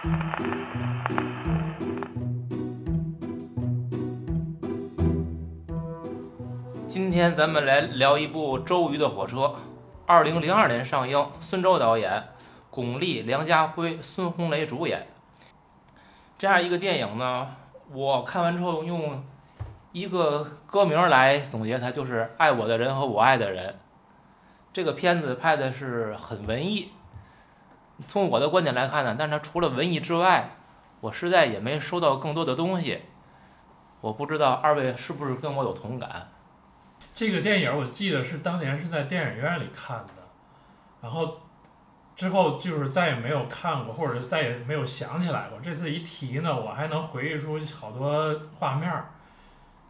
今天咱们来聊一部《周瑜的火车》，二零零二年上映，孙周导演，巩俐、梁家辉、孙红雷主演。这样一个电影呢，我看完之后用一个歌名来总结它，就是《爱我的人和我爱的人》。这个片子拍的是很文艺，从我的观点来看呢，但是它除了文艺之外，我实在也没收到更多的东西。我不知道二位是不是跟我有同感？这个电影我记得是当年是在电影院里看的，然后之后就是再也没有看过，或者是再也没有想起来过。这次一提呢，我还能回忆出好多画面儿。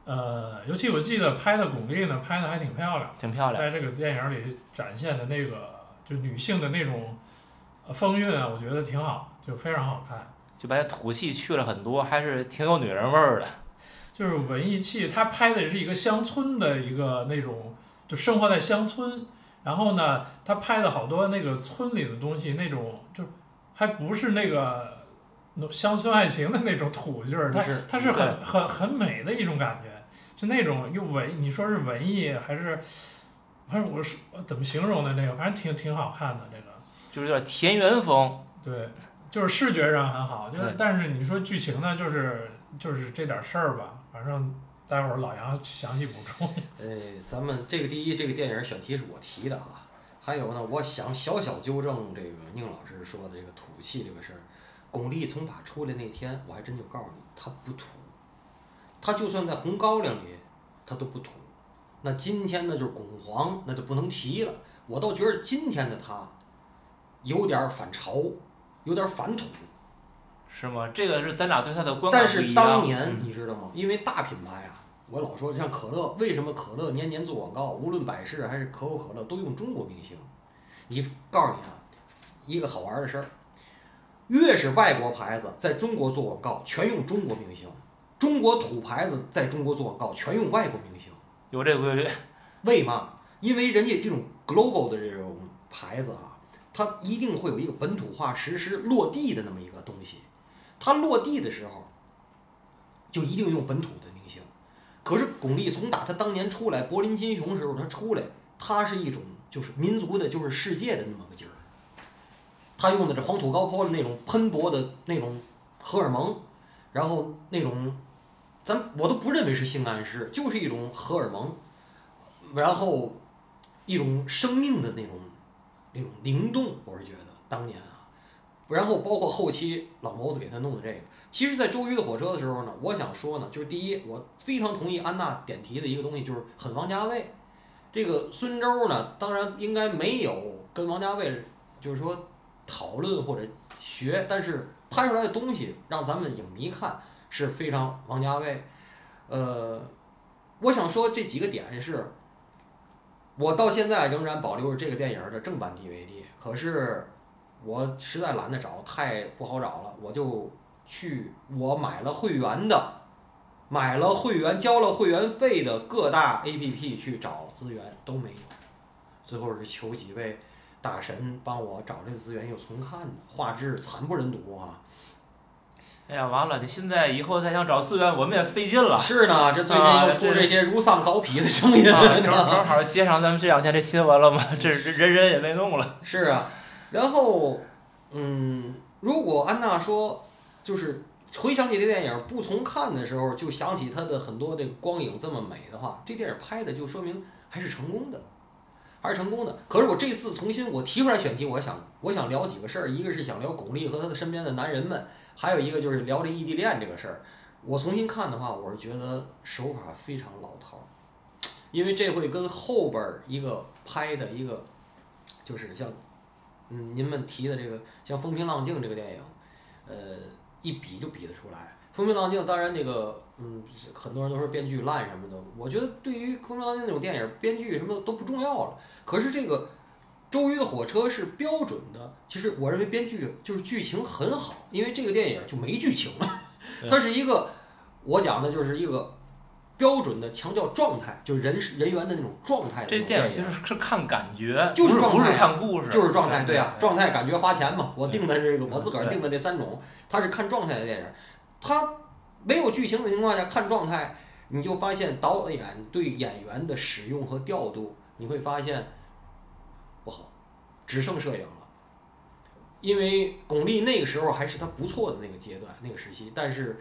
呃，尤其我记得拍的巩俐呢，拍的还挺漂亮，挺漂亮。在这个电影里展现的那个就女性的那种风韵啊，我觉得挺好，就非常好看。就把土气去了很多，还是挺有女人味儿的。就是文艺气，他拍的是一个乡村的一个那种，就生活在乡村。然后呢，他拍的好多那个村里的东西，那种就还不是那个乡村爱情的那种土劲儿，它它是很很很美的一种感觉，就那种又文，你说是文艺还是，反正我是怎么形容的这个，反正挺挺好看的这个，就是有点田园风。对，就是视觉上很好，就是但是你说剧情呢，就是就是这点事儿吧。反正待会儿老杨详细补充。呃，咱们这个第一，这个电影选题是我提的啊。还有呢，我想小小纠正这个宁老师说的这个土气这个事儿。巩俐从打出来那天，我还真就告诉你，她不土。她就算在红高粱里，她都不土。那今天呢，就是巩皇，那就不能提了。我倒觉得今天的他，有点反潮，有点反土。是吗？这个是咱俩对他的观感但是当年你知道吗？因为大品牌啊，我老说像可乐，为什么可乐年年做广告？无论百事还是可口可乐，都用中国明星。你告诉你啊，一个好玩的事儿，越是外国牌子在中国做广告，全用中国明星；中国土牌子在中国做广告，全用外国明星。有这规律？为嘛？因为人家这种 global 的这种牌子啊，它一定会有一个本土化实施落地的那么一个东西。他落地的时候，就一定用本土的明星。可是巩俐从打他当年出来柏林金熊时候，他出来，他是一种就是民族的，就是世界的那么个劲儿。他用的这黄土高坡的那种喷薄的那种荷尔蒙，然后那种，咱我都不认为是性暗示，就是一种荷尔蒙，然后一种生命的那种那种灵动，我是觉得当年啊。然后包括后期老谋子给他弄的这个，其实，在周瑜的火车的时候呢，我想说呢，就是第一，我非常同意安娜点题的一个东西，就是很王家卫。这个孙周呢，当然应该没有跟王家卫就是说讨论或者学，但是拍出来的东西让咱们影迷看是非常王家卫。呃，我想说这几个点是，我到现在仍然保留着这个电影的正版 DVD，可是。我实在懒得找，太不好找了，我就去我买了会员的，买了会员交了会员费的各大 APP 去找资源都没有，最后是求几位大神帮我找这个资源又重看的，画质惨不忍睹啊！哎呀，完了！你现在以后再想找资源，我们也费劲了。是呢，这最近又出这些如丧搞妣的声音，正正好接上咱们这两天这新闻了嘛，这人人也被弄了。是啊。然后，嗯，如果安娜说，就是回想起这电影不从看的时候，就想起它的很多这个光影这么美的话，这电影拍的就说明还是成功的，还是成功的。可是我这次重新我提出来选题，我想我想聊几个事儿，一个是想聊巩俐和她的身边的男人们，还有一个就是聊这异地恋这个事儿。我重新看的话，我是觉得手法非常老套，因为这会跟后边一个拍的一个，就是像。嗯，您们提的这个像《风平浪静》这个电影，呃，一比就比得出来。《风平浪静》当然那个，嗯，很多人都说编剧烂什么的。我觉得对于《风平浪静》那种电影，编剧什么都不重要了。可是这个《周瑜的火车》是标准的，其实我认为编剧就是剧情很好，因为这个电影就没剧情了。它是一个，我讲的就是一个标准的强调状态，就是人人员的那种状态的这种电电影其实是看感觉，就是不是看故事，就是状态，对对啊，状态感觉花钱嘛。我定的这个，我自个儿定的这三种，它是看状态的电影。他没有剧情的情况下看状态，你就发现导演对演员的使用和调度，你会发现不好，只剩摄影了。因为巩俐那个时候还是他不错的那个阶段，那个时期，但是，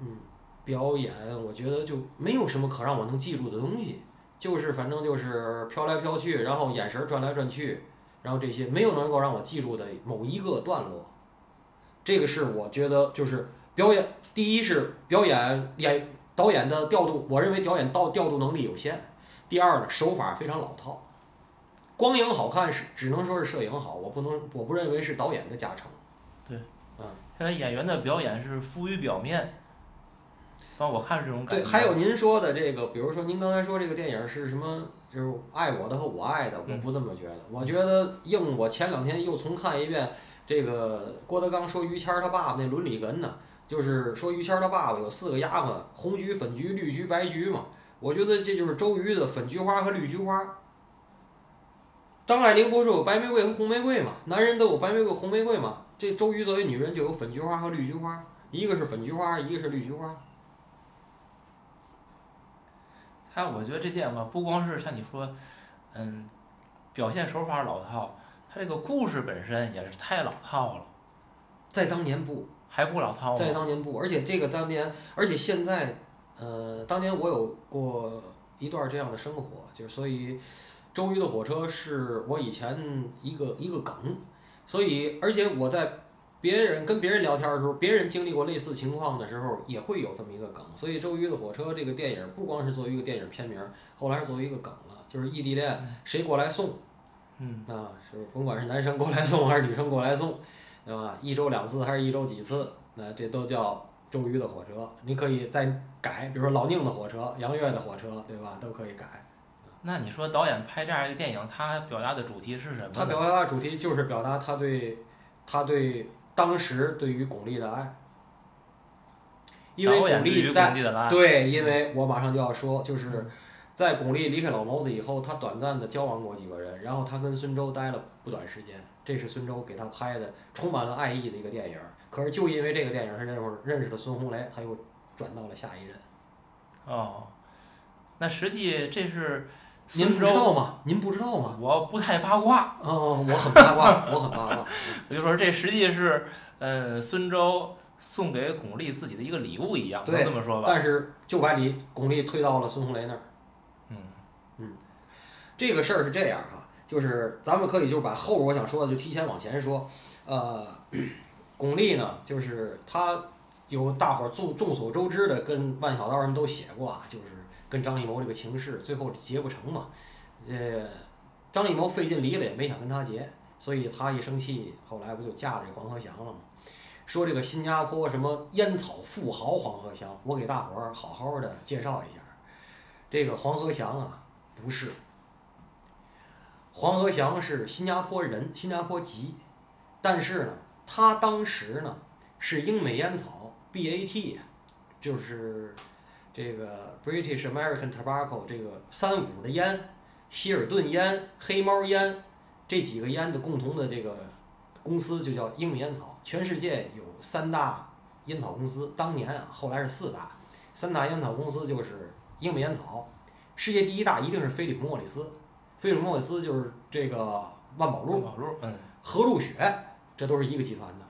嗯，表演我觉得就没有什么可让我能记住的东西。就是反正就是飘来飘去，然后眼神转来转去，然后这些没有能够让我记住的某一个段落。这个是我觉得就是表演，第一是表演演导演的调度，我认为导演到调度能力有限。第二呢，手法非常老套，光影好看是只能说是摄影好，我不能我不认为是导演的加成。对，嗯现在演员的表演是浮于表面，反正我看是这种感对，觉。还有您说的这个，比如说您刚才说这个电影是什么，就是爱我的和我爱的，我嗯不这么觉得。我觉得应我前两天又重看一遍这个郭德纲说于谦儿他爸爸那伦理哏呢，就是说于谦儿他爸爸有四个丫鬟，红菊、粉菊、绿菊、白菊嘛。我觉得这就是周瑜的粉菊花和绿菊花。张爱玲不是有白玫瑰和红玫瑰嘛？男人都有白玫瑰、红玫瑰嘛？这周瑜作为女人就有粉菊花和绿菊花，一个是粉菊花，一个是绿菊花。还有，我觉得这电影吧，不光是像你说，嗯，表现手法老套，它这个故事本身也是太老套了，在当年不，还不老套吗？在当年不，而且这个当年，而且现在，呃，当年我有过一段这样的生活，就是所以，周瑜的火车是我以前一个一个梗，所以而且我在别人跟别人聊天的时候，别人经历过类似情况的时候，也会有这么一个梗，所以周瑜的火车这个电影不光是作为一个电影片名，后来是作为一个梗了，就是异地恋谁过来送，嗯，啊，是甭管是男生过来送还是女生过来送，对吧？一周两次还是一周几次，那这都叫周瑜的火车。你可以再改，比如说老宁的火车、杨越的火车，对吧？都可以改。那你说导演拍这样一个电影，他表达的主题是什么？他表达的主题就是表达他对他对当时对于巩俐的爱，因为巩俐在对，因为我马上就要说，就是在巩俐离开老谋子以后，他短暂的交往过几个人，然后他跟孙周待了不短时间，这是孙周给他拍的充满了爱意的一个电影。可是就因为这个电影，他认识认识了孙红雷，他又转到了下一任。哦，那实际这是您不，知道吗？您不知道吗？我不太八卦，哦，我很八卦，我很八卦。我就说这实际是，呃，孙周送给巩俐自己的一个礼物一样，能对这么说吧？但是就把李巩俐推到了孙红雷那儿。嗯。嗯，这个事儿是这样哈，就是咱们可以就把后边我想说的就提前往前说，呃，巩俐呢，就是她有大伙儿众众所周知的，跟万小刀什么都写过啊，就是跟张艺谋这个情事，最后结不成嘛，呃，张艺谋费劲离了也没想跟他结，所以他一生气，后来不就嫁了这黄鹤翔了吗？说这个新加坡什么烟草富豪黄鹤翔，我给大伙儿好好的介绍一下，这个黄鹤翔啊，不是。黄鹤翔是新加坡人，新加坡籍，但是呢，他当时呢是英美烟草 BAT，就是这个 British American Tobacco 这个三五的烟，希尔顿烟、黑猫烟这几个烟的共同的这个公司就叫英美烟草。全世界有三大烟草公司，当年啊，后来是四大，三大烟草公司就是英美烟草，世界第一大一定是菲利普莫里斯。菲利普莫里斯就是这个万宝路、宝路，嗯，和路雪，这都是一个集团的。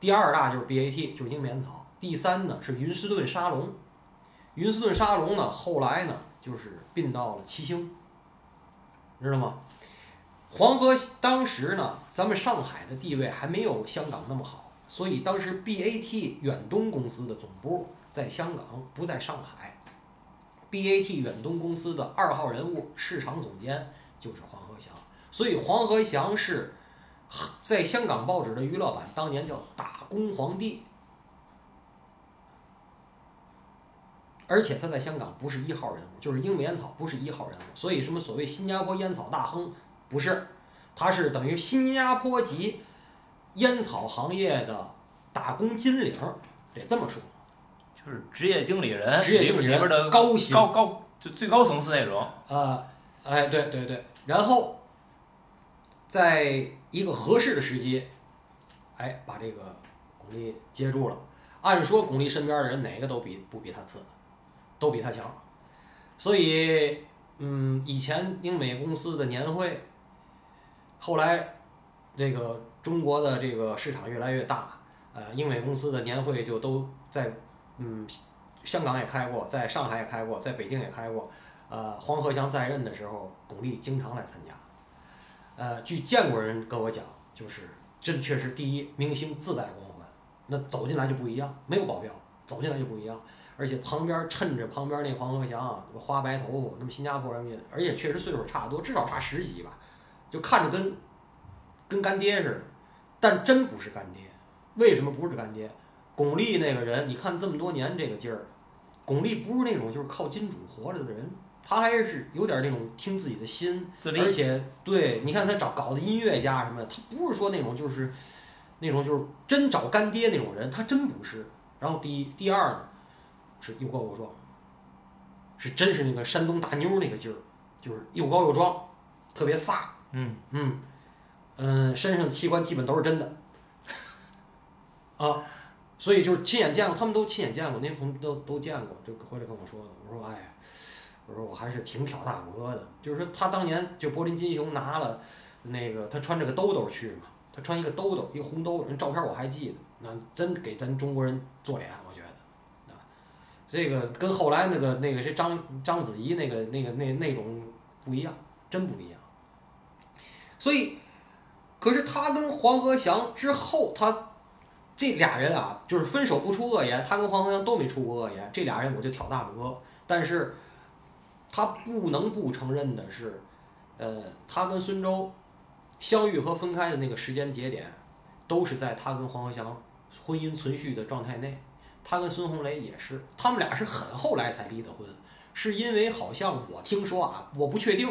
第二大就是 BAT，就是英美烟草。第三呢是云斯顿沙龙，云斯顿沙龙呢后来呢就是并到了七星，知道吗？黄河当时呢，咱们上海的地位还没有香港那么好，所以当时 BAT 远东公司的总部在香港，不在上海。BAT 远东公司的二号人物市场总监就是黄鹤翔，所以黄鹤翔是在香港报纸的娱乐版当年叫打工皇帝，而且他在香港不是一号人物，就是英美烟草不是一号人物，所以什么所谓新加坡烟草大亨不是，他是等于新加坡籍烟草行业的打工金领，得这么说。就是职业经理人，职业经理人里边的高薪高高就最高层次那种。啊，哎，对对对，然后在一个合适的时机，哎，把这个巩俐接住了。按说巩俐身边的人哪个都比不比他次，都比他强，所以嗯，以前英美公司的年会，后来这个中国的这个市场越来越大，呃，英美公司的年会就都在嗯香港也开过，在上海也开过，在北京也开过。呃，黄鹤祥在任的时候，巩俐经常来参加。呃，据见过人跟我讲，就是这确实第一，明星自带光环，那走进来就不一样，没有保镖，走进来就不一样。而且旁边衬着旁边那黄鹤祥，花白头发，那么新加坡人民，而且确实岁数差不多，至少差十几吧，就看着跟跟干爹似的，但真不是干爹。为什么不是干爹？巩俐那个人，你看这么多年这个劲儿，巩俐不是那种就是靠金主活着的人。他还是有点那种听自己的心，而且对，你看他找搞的音乐家什么的，他不是说那种就是那种就是真找干爹那种人，他真不是。然后第一，第二呢，是又高又壮，是真是那个山东大妞那个劲儿，就是又高又壮，特别飒，嗯嗯嗯，身上的器官基本都是真的，啊，所以就是亲眼见过，他们都亲眼见过，那些朋友都都见过，就回来跟我说，我说哎。我说我还是挺挑大拇哥的，就是说他当年就柏林金熊拿了那个他穿着个兜兜去嘛，他穿一个兜兜，一个红兜，人照片我还记得，那真给咱中国人做脸，我觉得啊，这个跟后来那个那个谁章章子怡那个那个那那种不一样，真不一样。所以，可是他跟黄鹤祥之后，他这俩人啊，就是分手不出恶言，他跟黄鹤翔都没出过恶言，这俩人我就挑大拇哥，但是。他不能不承认的是，呃，他跟孙周相遇和分开的那个时间节点，都是在他跟黄鹤祥婚姻存续的状态内。他跟孙红雷也是，他们俩是很后来才离的婚，是因为好像我听说啊，我不确定，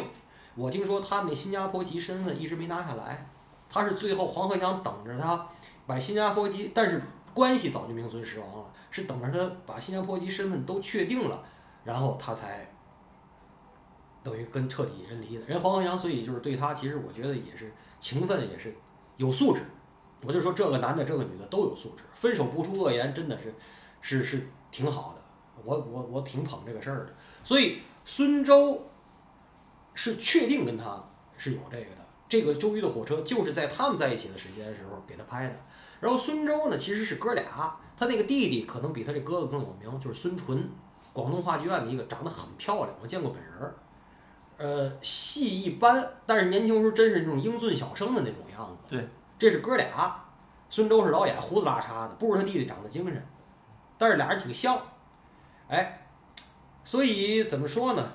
我听说他那新加坡籍身份一直没拿下来，他是最后黄鹤祥等着他把新加坡籍，但是关系早就名存实亡了，是等着他把新加坡籍身份都确定了，然后他才。等于跟彻底人离的人黄鹤祥，所以就是对他，其实我觉得也是情分，也是有素质。我就说这个男的，这个女的都有素质，分手不出恶言，真的是是是挺好的。我我我挺捧这个事儿的。所以孙周是确定跟他是有这个的。这个周瑜的火车就是在他们在一起的时间的时候给他拍的。然后孙周呢，其实是哥俩，他那个弟弟可能比他这哥哥更有名，就是孙淳，广东话剧院的一个，长得很漂亮，我见过本人儿。呃，戏一般，但是年轻时候真是那种英俊小生的那种样子。对，这是哥俩，孙周是导演，胡子拉碴的，不如他弟弟长得精神，但是俩人挺像。哎，所以怎么说呢？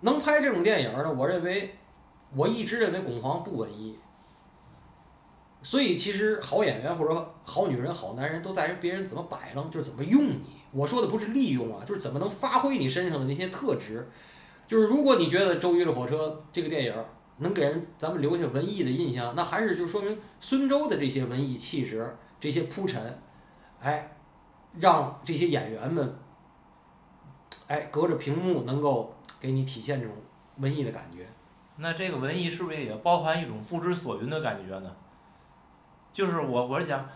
能拍这种电影呢？我认为，我一直认为巩皇不文艺。所以其实好演员或者好女人、好男人都在于别人怎么摆弄，就是怎么用你。我说的不是利用啊，就是怎么能发挥你身上的那些特质。就是如果你觉得《周瑜的火车》这个电影能给人咱们留下文艺的印象，那还是就说明孙周的这些文艺气质、这些铺陈，哎，让这些演员们，哎，隔着屏幕能够给你体现这种文艺的感觉。那这个文艺是不是也包含一种不知所云的感觉呢？就是我我是讲，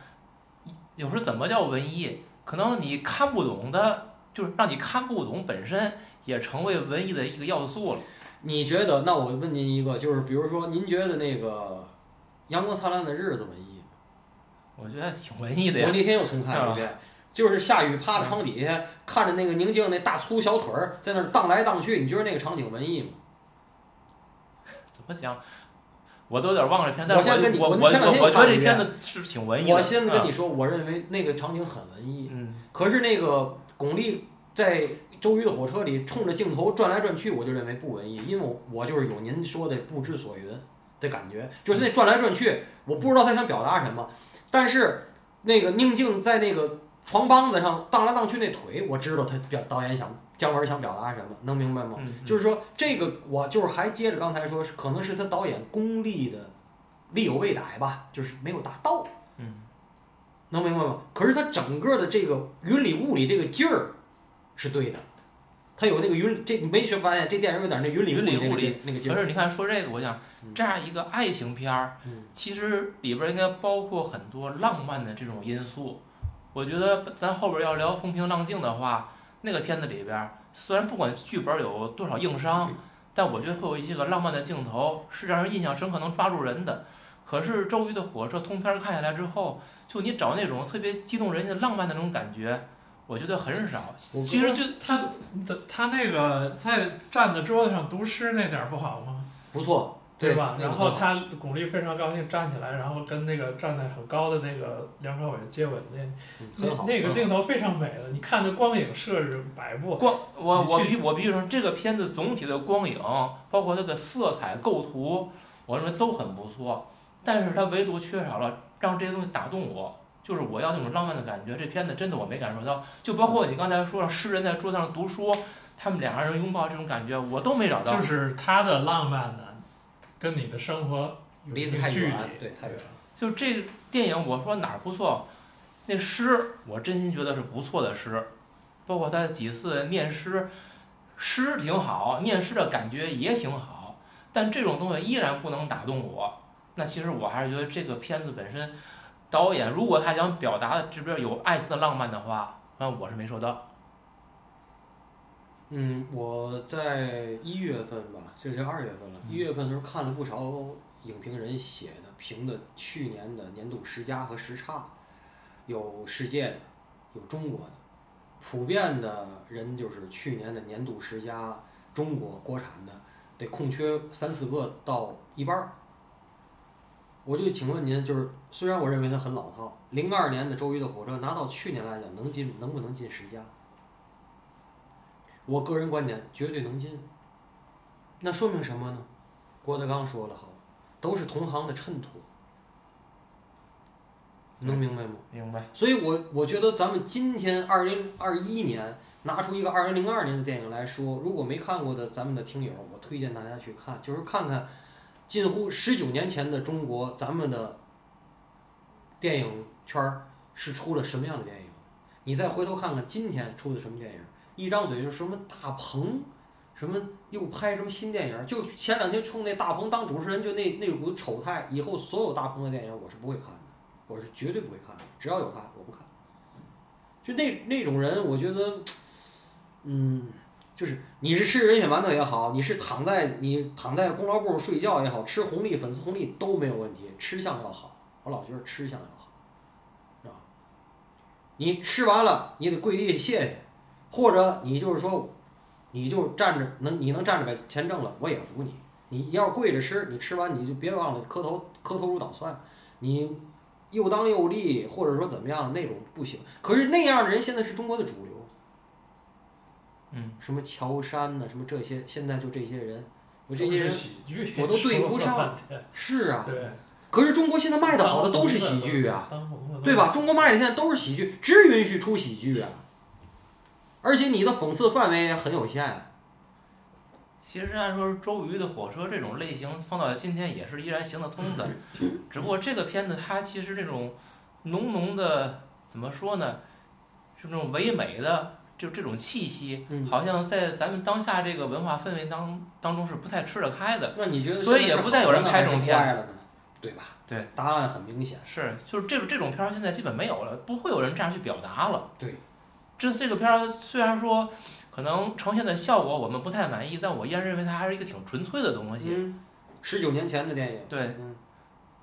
有时候怎么叫文艺？可能你看不懂的，就是让你看不懂本身。也成为文艺的一个要素了。你觉得？那我问您一个，就是比如说，您觉得那个《阳光灿烂的日子》文艺吗？我觉得挺文艺的呀。我那天又重看了一遍，就是下雨趴在窗底下，看着那个宁静那大粗小腿儿在那儿荡来荡去，你觉得那个场景文艺吗？怎么讲？我都有点忘了片，但我先跟你，我我我我觉得这片子是挺文艺的。我先跟你说，我认为那个场景很文艺。嗯。可是那个巩俐在。周瑜的火车里冲着镜头转来转去，我就认为不文艺，因为我我就是有您说的不知所云的感觉，就是那转来转去，我不知道他想表达什么。但是那个宁静在那个床帮子上荡来荡去那腿，我知道他表导演想姜文想表达什么，能明白吗？就是说这个我就是还接着刚才说，可能是他导演功力的力有未逮吧，就是没有达到。嗯，能明白吗？可是他整个的这个云里雾里这个劲儿是对的，他有那个云，这你没去发现这电影有点那云里雾里那个劲儿。可是你看说这个，我想嗯这样一个爱情片儿，嗯其实里边应该包括很多浪漫的这种因素。我觉得咱后边儿要聊风平浪静的话，那个片子里边儿虽然不管剧本儿有多少硬伤，但我觉得会有一些个浪漫的镜头是让人印象深刻、能抓住人的。可是周瑜的火车通篇儿看下来之后，就你找那种特别激动人心的浪漫的那种感觉，我觉得很少。其实就他他他那个在站在桌子上读诗那点儿不好吗？不错，对吧？然后他巩俐非常高兴站起来，然后跟那个站在很高的那个梁朝伟接吻那嗯那那个镜头非常美的，你看那光影设置摆布，光我我必我必须说，这个片子总体的光影，包括它的色彩构图，我认为都很不错。但是它唯独缺少了让这些东西打动我，就是我要那种浪漫的感觉。这片子真的我没感受到，就包括你刚才说让诗人在桌子上读书，他们两个人拥抱这种感觉，我都没找到。就是他的浪漫呢，跟你的生活离得太远，，对，太远了。就这个电影，我说哪儿不错？那诗我真心觉得是不错的诗，包括他几次念诗，诗挺好，念诗的感觉也挺好，但这种东西依然不能打动我。那其实我还是觉得这个片子本身，导演如果他想表达的这边有爱情的浪漫的话，那我是没收到。嗯，我在一月份吧，这是二月份了。一月份的时候看了不少影评人写的评的去年的年度十佳和十差，有世界的，有中国的，普遍的人就是去年的年度十佳中国国产的得空缺三四个到一半儿。我就请问您，就是虽然我认为它很老套，零二年的周瑜的火车拿到去年来讲，能进能不能进十佳？我个人观点，绝对能进。那说明什么呢？郭德纲说了好，都是同行的衬托，能明白吗？明白？所以我我觉得咱们今天二零二一年拿出一个二零零二年的电影来说，如果没看过的咱们的听友，我推荐大家去看，就是看看近乎十九年前的中国，咱们的电影圈儿是出了什么样的电影，你再回头看看今天出的什么电影，一张嘴就什么大鹏。什么又拍什么新电影？就前两天冲那大鹏当主持人，就那那股丑态，以后所有大鹏的电影我是不会看的，我是绝对不会看的，只要有他我不看。就那那种人，我觉得，嗯，就是你是吃人血馒头也好，你是躺在你躺在功劳簿上睡觉也好，吃红利粉丝红利都没有问题，吃相要好，我老觉得吃相要好，是吧？你吃完了，你得跪地谢谢，或者你就是说，你就站着能你能站着把钱挣了，我也服你。你要是跪着吃，你吃完你就别忘了磕头磕头如捣蒜，你又当又立，或者说怎么样那种不行。可是那样的人现在是中国的主流，嗯，什么乔杉呐、什么这些，现在就这些人，我这些人，我都对不上是啊。对，可是中国现在卖的好的都是喜剧啊，对吧？中国卖的现在都是喜剧，只允许出喜剧啊，而且你的讽刺范围也很有限。其实按说周瑜的火车这种类型放到今天也是依然行得通的，只不过这个片子它其实这种浓浓的怎么说呢，是那种唯美的就这种气息，嗯好像在咱们当下这个文化氛围当当中是不太吃得开的。那你觉得所以也不再有人拍这种片了呢？对吧？对，答案很明显。是，就是这种这种片儿现在基本没有了，不会有人这样去表达了。对，这这个片儿虽然说可能呈现的效果我们不太满意，但我依然认为它还是一个挺纯粹的东西。嗯，十九年前的电影。对，嗯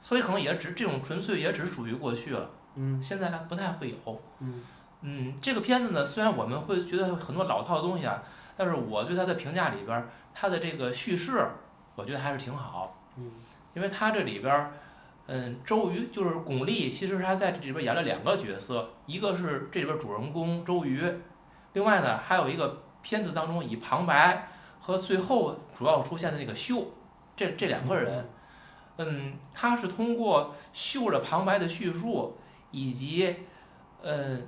所以可能也只这种纯粹也只是属于过去了，嗯现在呢不太会有。嗯嗯，这个片子呢，虽然我们会觉得很多老套的东西啊，但是我对它的评价里边儿，它的这个叙事，我觉得还是挺好。嗯因为它这里边儿，嗯，周瑜就是巩俐，其实他在这里边演了两个角色，一个是这里边主人公周瑜，另外呢还有一个片子当中以旁白和最后主要出现的那个秀，这这两个人，嗯，他是通过秀的旁白的叙述，以及，呃，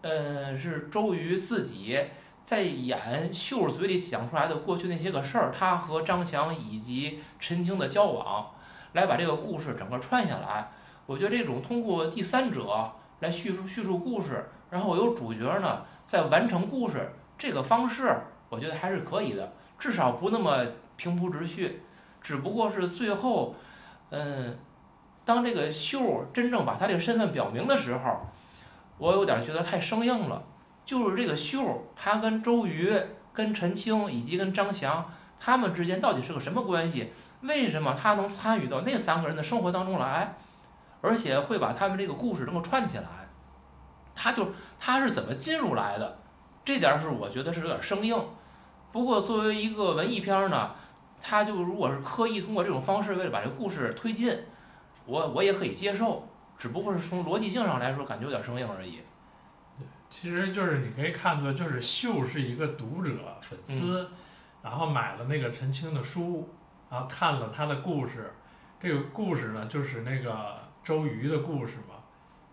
呃，是周瑜自己在演秀嘴里讲出来的过去那些个事儿，他和张强以及陈青的交往，来把这个故事整个串下来。我觉得这种通过第三者来叙述叙述故事，然后有主角呢在完成故事，这个方式我觉得还是可以的，至少不那么平铺直叙。只不过是最后，嗯，当这个秀真正把他这个身份表明的时候，我有点觉得太生硬了。就是这个秀，他跟周瑜、跟陈青以及跟张翔他们之间到底是个什么关系？为什么他能参与到那三个人的生活当中来，而且会把他们这个故事能够串起来？他就他是怎么进入来的？这点是我觉得是有点生硬。不过作为一个文艺片呢，他就如果是刻意通过这种方式为了把这个故事推进，我我也可以接受。只不过是从逻辑性上来说，感觉有点生硬而已。对其实就是你可以看作就是秀是一个读者粉丝，然后买了那个陈青的书，然后看了他的故事，这个故事呢就是那个周瑜的故事嘛，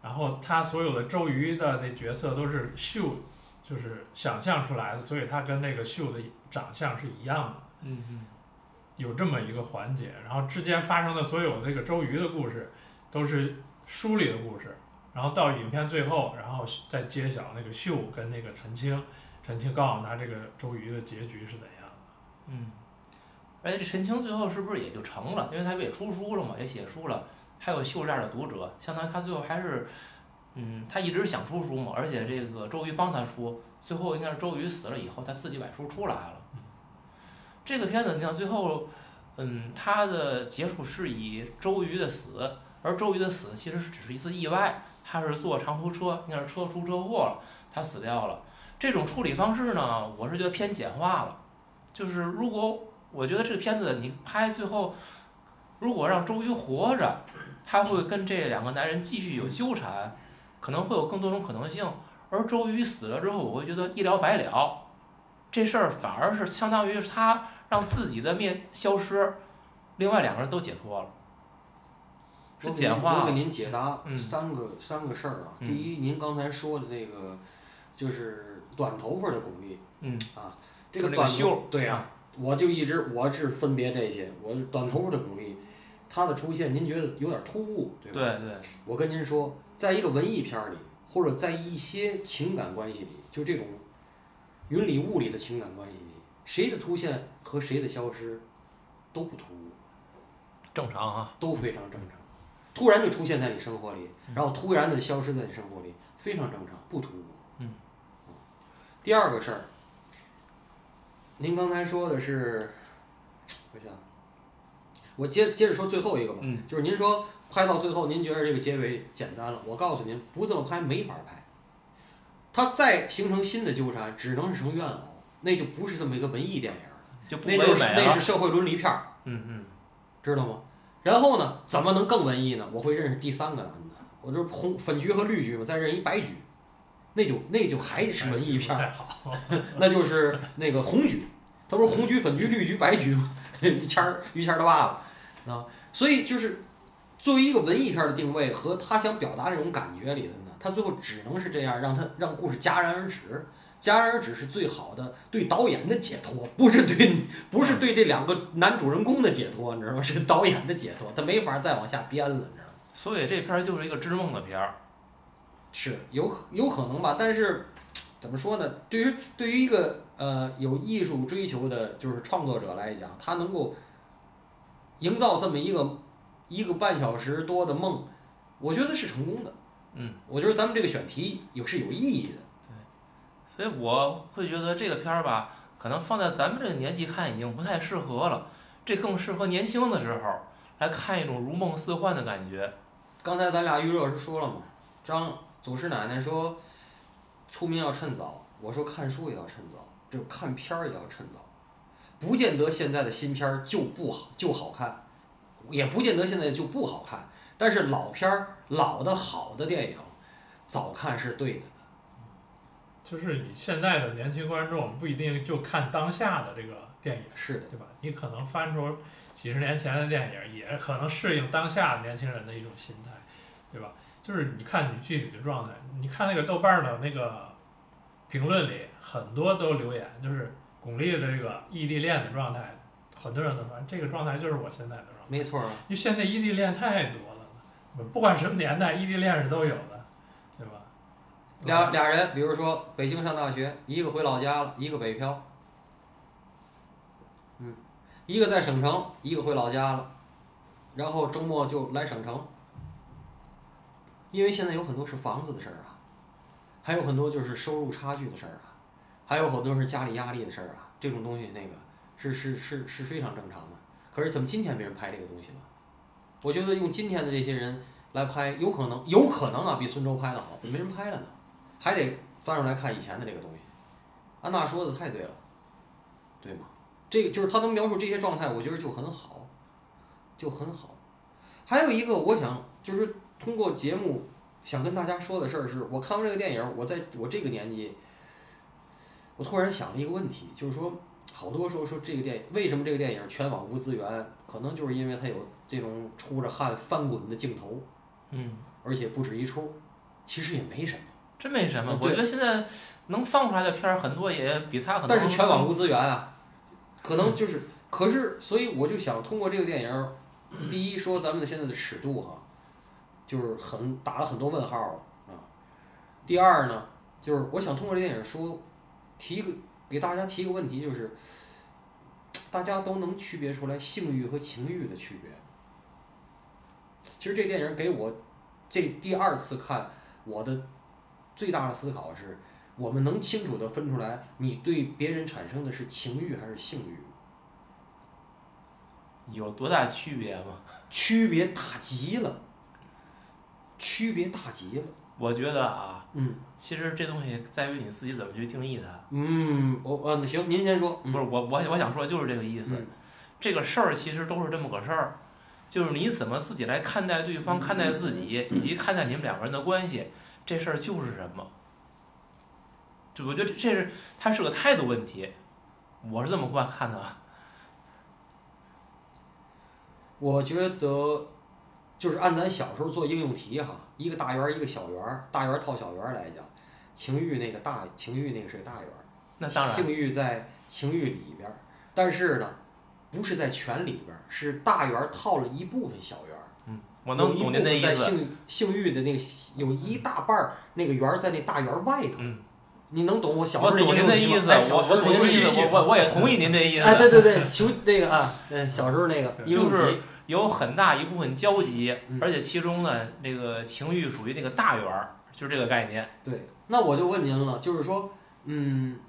然后他所有的周瑜的那角色都是秀，就是想象出来的，所以他跟那个秀的长相是一样的，嗯嗯。有这么一个环节，然后之间发生的所有那个周瑜的故事，都是书里的故事。然后到影片最后，然后再揭晓那个秀跟那个陈青，陈青告诉他这个周瑜的结局是怎样的。嗯，而且这陈青最后是不是也就成了？因为他不也出书了嘛，也写书了，还有秀这样的读者，相当于他最后还是，嗯，他一直想出书嘛，而且这个周瑜帮他出，最后应该是周瑜死了以后，他自己把书出来了。这个片子你像最后，嗯，他的结束是以周瑜的死，而周瑜的死其实只是一次意外。他是坐长途车，应该是车出车祸了，他死掉了。这种处理方式呢，我是觉得偏简化了。就是如果我觉得这个片子你拍最后，如果让周瑜活着，他会跟这两个男人继续有纠缠，可能会有更多种可能性。而周瑜死了之后，我会觉得一了百了，这事儿反而是相当于他让自己的灭消失，另外两个人都解脱了。是简化。我给您解答三个三个事儿啊。第一，您刚才说的那个，就是短头发的巩俐。嗯。啊，这个短袖对啊，我就一直我是分别这些。我短头发的巩俐，她的出现您觉得有点突兀，对吧？对对。我跟您说，在一个文艺片里，或者在一些情感关系里，就这种云里雾里的情感关系里，谁的出现和谁的消失都不突兀。正常哈。都非常正常。突然就出现在你生活里，然后突然的消失在你生活里，非常正常，不突兀。嗯。第二个事儿，您刚才说的是，我想，我接接着说最后一个吧。嗯。就是您说拍到最后，您觉得这个结尾简单了？我告诉您，不这么拍没法拍。它再形成新的纠缠，只能是成怨偶，那就不是这么一个文艺电影就那就是那是社会伦理片儿。嗯嗯。知道吗？然后呢？怎么能更文艺呢？我会认识第三个男的，我就是红粉橘和绿橘嘛，再认一白橘，那就那就还是文艺片儿，那就是那个红菊，他不是红菊、粉菊、绿菊、白菊吗？于谦儿、于谦儿的爸爸啊，所以就是作为一个文艺片的定位和他想表达这种感觉里的呢，他最后只能是这样，让他让故事戛然而止。戛然而止是最好的对导演的解脱，不是对，不是对这两个男主人公的解脱，你知道吗？是导演的解脱，他没法再往下编了，你知道吗？所以这片儿就是一个织梦的片儿，是有有可能吧？但是怎么说呢？对于对于一个呃有艺术追求的，就是创作者来讲，他能够营造这么一个一个半小时多的梦，我觉得是成功的。嗯，我觉得咱们这个选题有是有意义的。对所以我会觉得这个片儿吧，可能放在咱们这个年纪看已经不太适合了，这更适合年轻的时候来看一种如梦似幻的感觉。刚才咱俩预热时说了嘛，张祖师奶奶说，出名要趁早，我说看书也要趁早，就看片儿也要趁早，不见得现在的新片儿就不好就好看，也不见得现在就不好看，但是老片儿老的好的电影，早看是对的。就是你现在的年轻观众不一定就看当下的这个电影，是的，对吧？你可能翻出几十年前的电影，也可能适应当下年轻人的一种心态，对吧？就是你看你具体的状态，你看那个豆瓣的那个评论里，很多都留言，就是巩俐的这个异地恋的状态，很多人都说这个状态就是我现在的状态。没错，因为现在异地恋太多了，不管什么年代，异地恋是都有的。对吧俩俩人，比如说北京上大学，一个回老家了，一个北漂。嗯，一个在省城，一个回老家了，然后周末就来省城。因为现在有很多是房子的事儿啊，还有很多就是收入差距的事儿啊，还有好多是家里压力的事儿啊，这种东西那个是是是是非常正常的。可是怎么今天没人拍这个东西了？我觉得用今天的这些人来拍，有可能有可能啊，比孙周拍的好，怎么没人拍了呢？还得翻出来看以前的这个东西。安娜说的太对了，对吗？这个就是他能描述这些状态，我觉得就很好，就很好。还有一个，我想就是通过节目想跟大家说的事儿是，我看完这个电影，我在我这个年纪，我突然想了一个问题，就是说，好多说说这个电影为什么这个电影全网无资源，可能就是因为它有这种出着汗翻滚的镜头，嗯，而且不止一出，其实也没什么。真没什么。我觉得现在能放出来的片儿很多，也比他可能。但是全网无资源啊，可能就是，可是，所以我就想通过这个电影儿，第一说咱们的现在的尺度哈、就是很打了很多问号儿啊。第二呢，就是我想通过这电影说，提一个给大家提一个问题，就是大家都能区别出来性欲和情欲的区别。其实这电影给我这第二次看，我的最大的思考是，我们能清楚的分出来，你对别人产生的是情欲还是性欲，有多大区别吗？区别大极了，区别大极了。我觉得啊，嗯其实这东西在于你自己怎么去定义它。嗯，我呃行，您先说。嗯不是我我我想说的就是这个意思。嗯这个事儿其实都是这么个事儿，就是你怎么自己来看待对方、看待自己，以及看待你们两个人的关系，这事儿就是什么。就我觉得这这是它是个态度问题，我是这么看看的啊。我觉得就是按咱小时候做应用题哈，一个大圆儿一个小圆儿，大圆儿套小圆儿来讲，情欲那个大情欲那个是个大圆儿，那当然，性欲在情欲里边儿，但是呢，不是在全里边儿，是大圆儿套了一部分小圆儿。我能懂您的意思。性性欲的那个有一大半儿那个圆儿在那大圆儿外头，嗯，你能懂我小时候我懂您那个我懂您的意思，我我我也同意您这意思。哎，对对对，求那个啊，嗯，小时候那个应用就是题，有很大一部分交集嗯，而且其中呢，这个情欲属于那个大圆儿，就是这个概念。对，那我就问您了，就是说，嗯，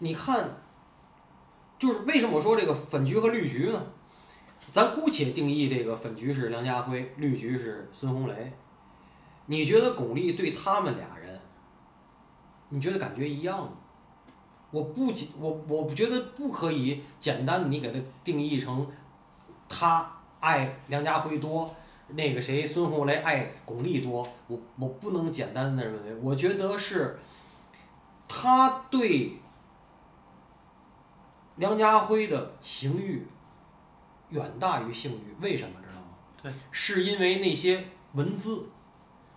你看，就是为什么我说这个粉菊和绿菊呢？咱姑且定义这个粉菊是梁家辉，绿菊是孙红雷。你觉得巩俐对他们俩人，你觉得感觉一样吗？我不仅我我不觉得不可以简单你给他定义成，他爱梁家辉多，那个谁孙红雷爱巩俐多，我我不能简单的认为，我觉得是他对梁家辉的情欲远大于性欲，为什么知道吗？对，是因为那些文字，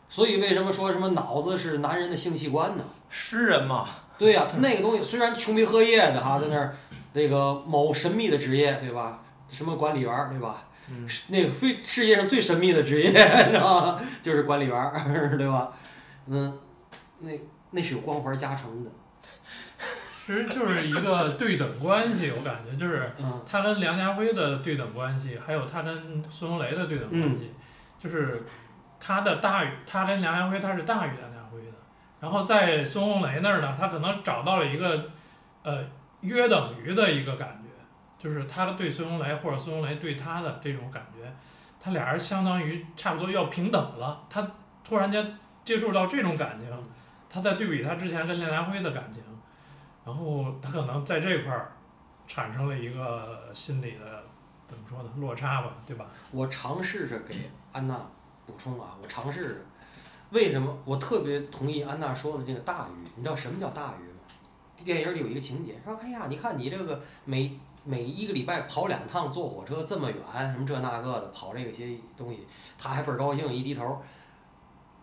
所以为什么说什么脑子是男人的性器官呢？诗人嘛，对呀、他那个东西虽然穷皮喝夜的哈，在那儿那个某神秘的职业，对吧？什么管理员儿，对吧？嗯，是那个非世界上最神秘的职业，你知道吗？就是管理员儿，对吧？嗯，那那是有光环加成的，其实就是一个对等关系，我感觉就是嗯他跟梁家辉的对等关系，还有他跟孙红雷的对等关系，就是他的大于他跟梁家辉他是大于梁家辉的，然后在孙红雷那儿呢，他可能找到了一个呃约等于的一个感觉，就是他对孙红雷或者孙红雷对他的这种感觉，他俩人相当于差不多要平等了，他突然间接触到这种感情，他在对比他之前跟梁家辉的感情。然后他可能在这块儿产生了一个心理的怎么说呢落差吧，对吧？我尝试着给安娜补充啊，我尝试着。为什么我特别同意安娜说的这个大鱼？你知道什么叫大鱼吗？电影里有一个情节，说：“哎呀，你看你这个每每一个礼拜跑两趟坐火车这么远，什么这那个的，跑这个些东西，他还倍儿高兴，一低头，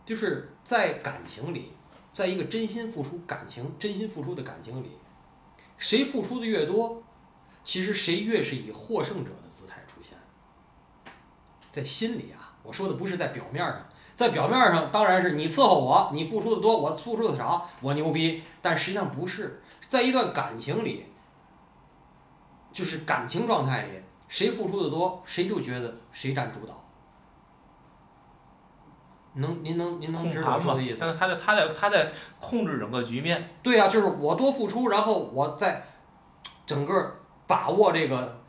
就是在感情里，在一个真心付出感情、真心付出的感情里，谁付出的越多，其实谁越是以获胜者的姿态出现。在心里啊，我说的不是在表面上，在表面上当然是你伺候我，你付出的多，我付出的少，我牛逼。但实际上不是，在一段感情里，就是感情状态里，谁付出的多，谁就觉得谁占主导。能，您能您能知道我控盘嘛说的意，思？他在他在他在控制整个局面，对呀、就是我多付出，然后我在整个把握这个，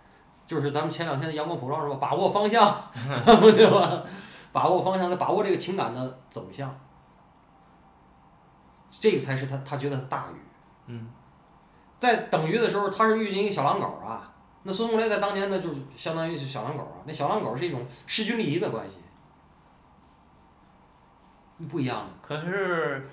就是咱们前两天的阳光普照是吧？把握方向，对吧？把握方向，再把握这个情感的走向，这个才是他他觉得他大于。嗯，在等于的时候，他是遇见一个小狼狗啊。那孙红雷在当年呢，就是相当于是小狼狗啊。那小狼狗是一种势均力敌的关系，不一样的。可是，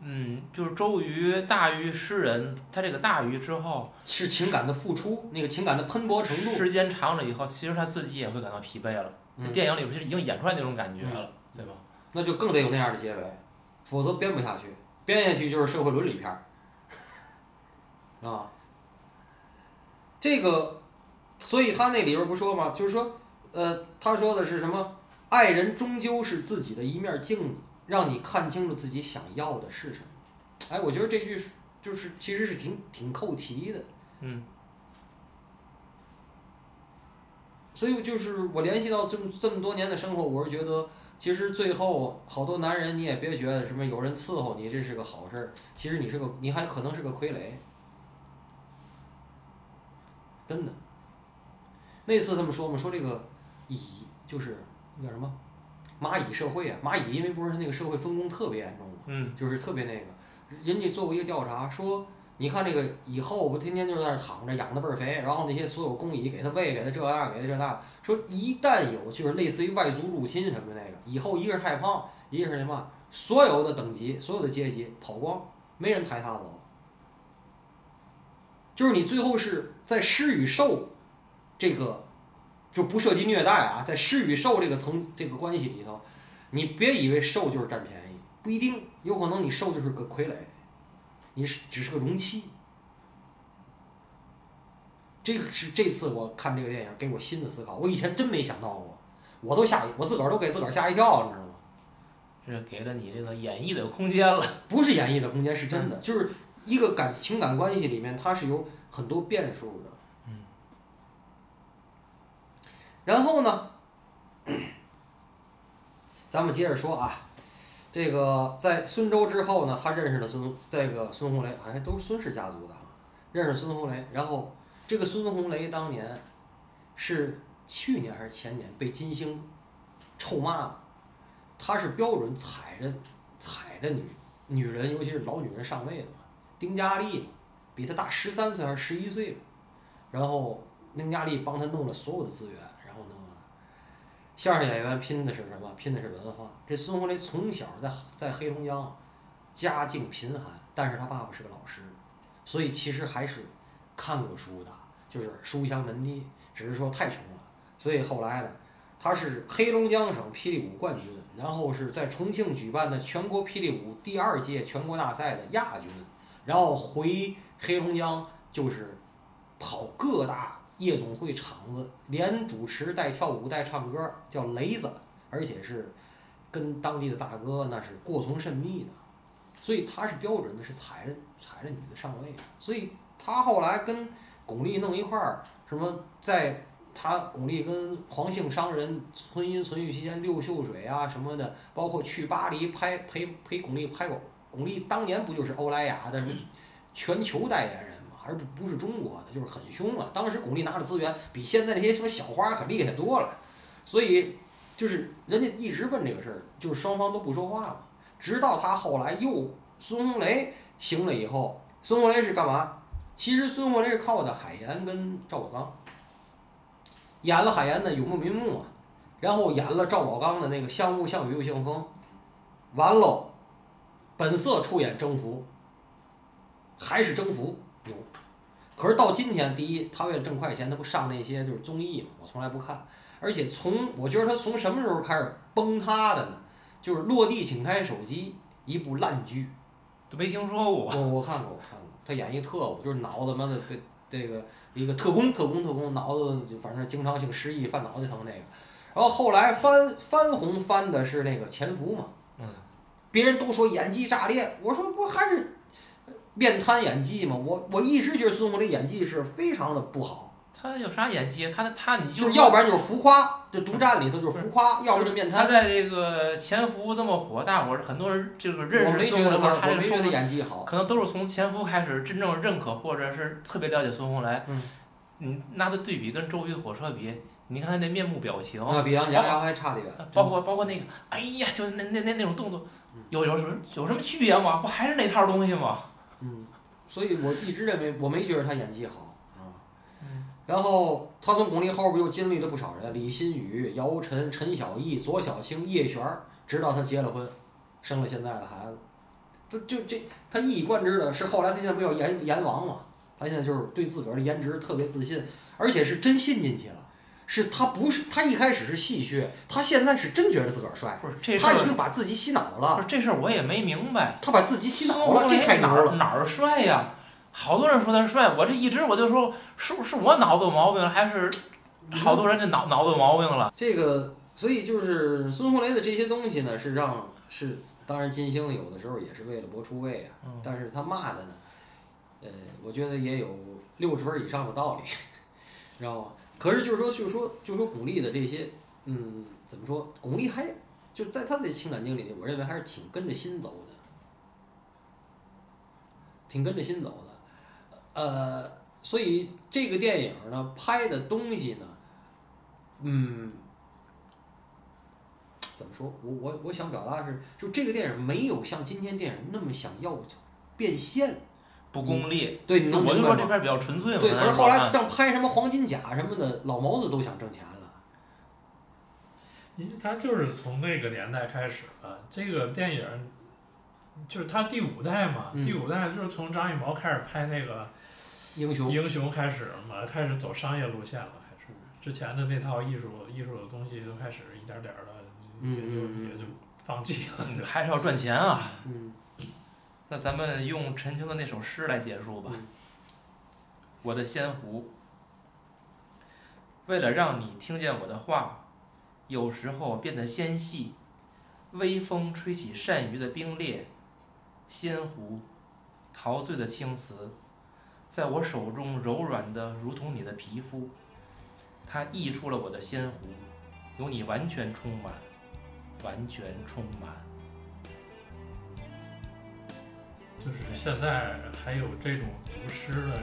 嗯，就是周瑜大于诗人，他这个大于之后，是情感的付出，那个情感的喷薄程度。时间长了以后，其实他自己也会感到疲惫了。嗯电影里边是已经演出来那种感觉了，对吧？那就更得有那样的结尾，否则编不下去，编下去就是社会伦理片儿，啊。这个，所以他那里边不说吗？就是说，呃，他说的是什么？爱人终究是自己的一面镜子，让你看清楚自己想要的是什么。哎，我觉得这句就是其实是挺挺扣题的。嗯，所以就是我联系到这么这么多年的生活，我是觉得，其实最后好多男人你也别觉得什么有人伺候你这是个好事儿，其实你是个你还可能是个傀儡，真的。那次他们说嘛，说这个蚁就是那叫什么蚂蚁社会啊，蚂蚁因为不是那个社会分工特别严重嘛，嗯，就是特别那个，人家做过一个调查说。你看这个蚁后不天天就在那躺着，养的倍儿肥，然后那些所有工蚁给它喂，给它这那，给它这那。说一旦有就是类似于外族入侵什么的那个，以后一个是太胖，一个是什么，所有的等级、所有的阶级跑光，没人抬他走。就是你最后是在施与受这个，就不涉及虐待啊，在施与受这个层这个关系里头，你别以为受就是占便宜，不一定，有可能你受就是个傀儡。你是只是个容器。这个是这次我看这个电影给我新的思考，我以前真没想到过，我都吓一，我自个儿都给自个儿吓一跳，你知道吗？这给了你这个演绎的空间了。不是演绎的空间，是真的，就是一个感情感关系里面，它是有很多变数的。嗯。然后呢，咱们接着说啊，这个在孙周之后呢，他认识了孙这个孙红雷，哎，都是孙氏家族的啊，认识孙红雷。然后这个孙红雷当年是去年还是前年被金星臭骂了，他是标准踩着踩着女女人，尤其是老女人上位的嘛。丁嘉丽比他大十三岁还是十一岁吧，然后丁嘉丽帮他弄了所有的资源，然后呢，相声演员拼的是什么？拼的是文化。这孙红雷从小在在黑龙江，家境贫寒，但是他爸爸是个老师，所以其实还是看过书的，就是书香门第，只是说太穷了，所以后来呢，他是黑龙江省霹雳舞冠军，然后是在重庆举办的全国霹雳舞第二届全国大赛的亚军，然后回黑龙江就是跑各大夜总会场子，连主持带跳舞带唱歌，叫雷子，而且是跟当地的大哥那是过从甚密的，所以他是标准的是踩着踩着女的上位的，所以他后来跟巩俐弄一块儿，什么在他巩俐跟黄姓商人婚姻存续期间，六秀水啊什么的，包括去巴黎拍陪陪巩俐拍过，巩俐当年不就是欧莱雅的什么全球代言人嘛，而不不是中国的，就是很凶啊。当时巩俐拿的资源比现在那些什么小花可厉害多了，所以就是人家一直问这个事儿，就是双方都不说话嘛。直到他后来又孙红雷行了以后，孙红雷是干嘛？其实孙红雷是靠的海岩跟赵宝刚，演了海岩的《永不瞑目》啊，然后演了赵宝刚的那个《像雾像雨又像风》，完喽，本色出演《征服》，还是征服牛。可是到今天，第一，他为了挣快钱，他不上那些就是综艺嘛，我从来不看。而且从我觉得他从什么时候开始崩塌的呢？就是《落地请开手机》一部烂剧，都没听说过。我我看过，我看过，他演一特务，就是脑子妈的被这个一个特工，特工，特工，脑子就反正经常性失忆、犯脑袋疼那个。然后后来翻翻红翻的是那个《潜伏》嘛，嗯，别人都说演技炸裂，我说不还是面瘫演技嘛？我我一直觉得孙红雷演技是非常的不好，他有啥演技？他他你就是要不然就是浮夸，就独占里头就是浮夸，要不就面瘫。他在这个潜伏这么火，大伙儿很多人这个认识孙红雷他我没觉得这个受众，演技好。可能都是从潜伏开始真正认可或者是特别了解孙红雷。嗯，你拿他对比跟周瑜火车比，你看他那面部表情，啊，比杨家还差得远。包括包括那个，哎呀，就是那那那那种动作嗯，有有什么有什么区别吗？不还是那套东西吗？嗯，所以我一直认为我没觉得他演技好啊。嗯然后他从巩俐后边又经历了不少人，李新宇、姚晨、陈小艺、左小青、叶璇儿，直到他结了婚，生了现在的孩子。这就这他一以贯之的是后来他现在不叫阎阎王嘛？他现在就是对自个儿的颜值特别自信，而且是真信进去了。是他不是他一开始是戏谑，他现在是真觉得自个儿帅，不是这事他已，经把自己洗脑不了，是这事儿我也没明白。他把自己洗脑了，这太牛了。儿哪儿帅呀？好多人说他帅，我这一直我就说是不是我脑子有毛病，还是好多人这脑脑子有毛病了？这个，所以就是孙红雷的这些东西呢，是让是当然金星有的时候也是为了博出位啊，嗯但是他骂的呢，呃，我觉得也有六十分以上的道理，知道吗？可是就是说，就是说就是说巩俐的这些，嗯，怎么说？巩俐还就在她的情感经历里，我认为还是挺跟着心走的，挺跟着心走的，呃，所以这个电影呢拍的东西呢，嗯。怎么说？我我我想表达的是，就这个电影没有像今天电影那么想要变现。不功利，对，你能我就？说这片儿比较纯粹嘛。对，可是后来像拍什么黄金甲什么的，老毛子都想挣钱了。因为他就是从那个年代开始的，这个电影就是他第五代嘛，嗯第五代就是从张艺谋开始拍那个英雄，英雄开始嘛，开始走商业路线了，开始之前的那套艺术艺术的东西都开始一点点的嗯也就嗯嗯也就放弃了，嗯还是要赚钱啊。嗯那咱们用陈情的那首诗来结束吧。嗯我的仙湖，为了让你听见我的话，有时候变得纤细，微风吹起鳝鱼的冰裂，仙湖，陶醉的青瓷，在我手中柔软的如同你的皮肤，它溢出了我的仙湖，由你完全充满，完全充满。就是现在还有这种读诗的人，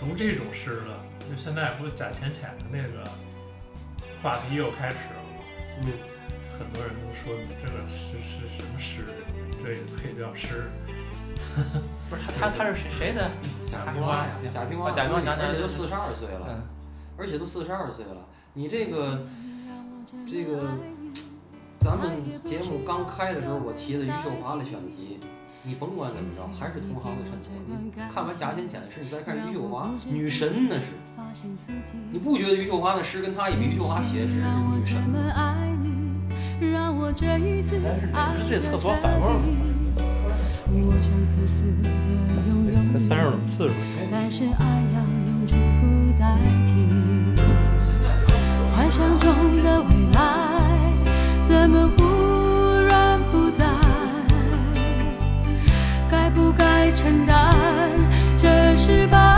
读这种诗的，就现在不是贾浅浅的那个话题又开始了吗？嗯，很多人都说你这个是是什么诗？这也配叫诗。不是他，他他是谁谁的？贾平凹呀，贾平凹，贾平凹想起来了而且都四十二岁了，嗯，而且都四十二岁了。你这个这个，咱们节目刚开的时候，我提的余秀华的选题，你甭管怎么着，还是同行的衬托。你看完贾浅浅的诗，你再看余秀华，女神那是。你不觉得余秀华的诗跟她一比，余秀华写的诗是女神吗？让我这一次但是爱这厕所反味儿吗？我想自私的拥有你，三十四十岁，但是爱要用祝福代替。幻想中的未来，怎么承担这失败？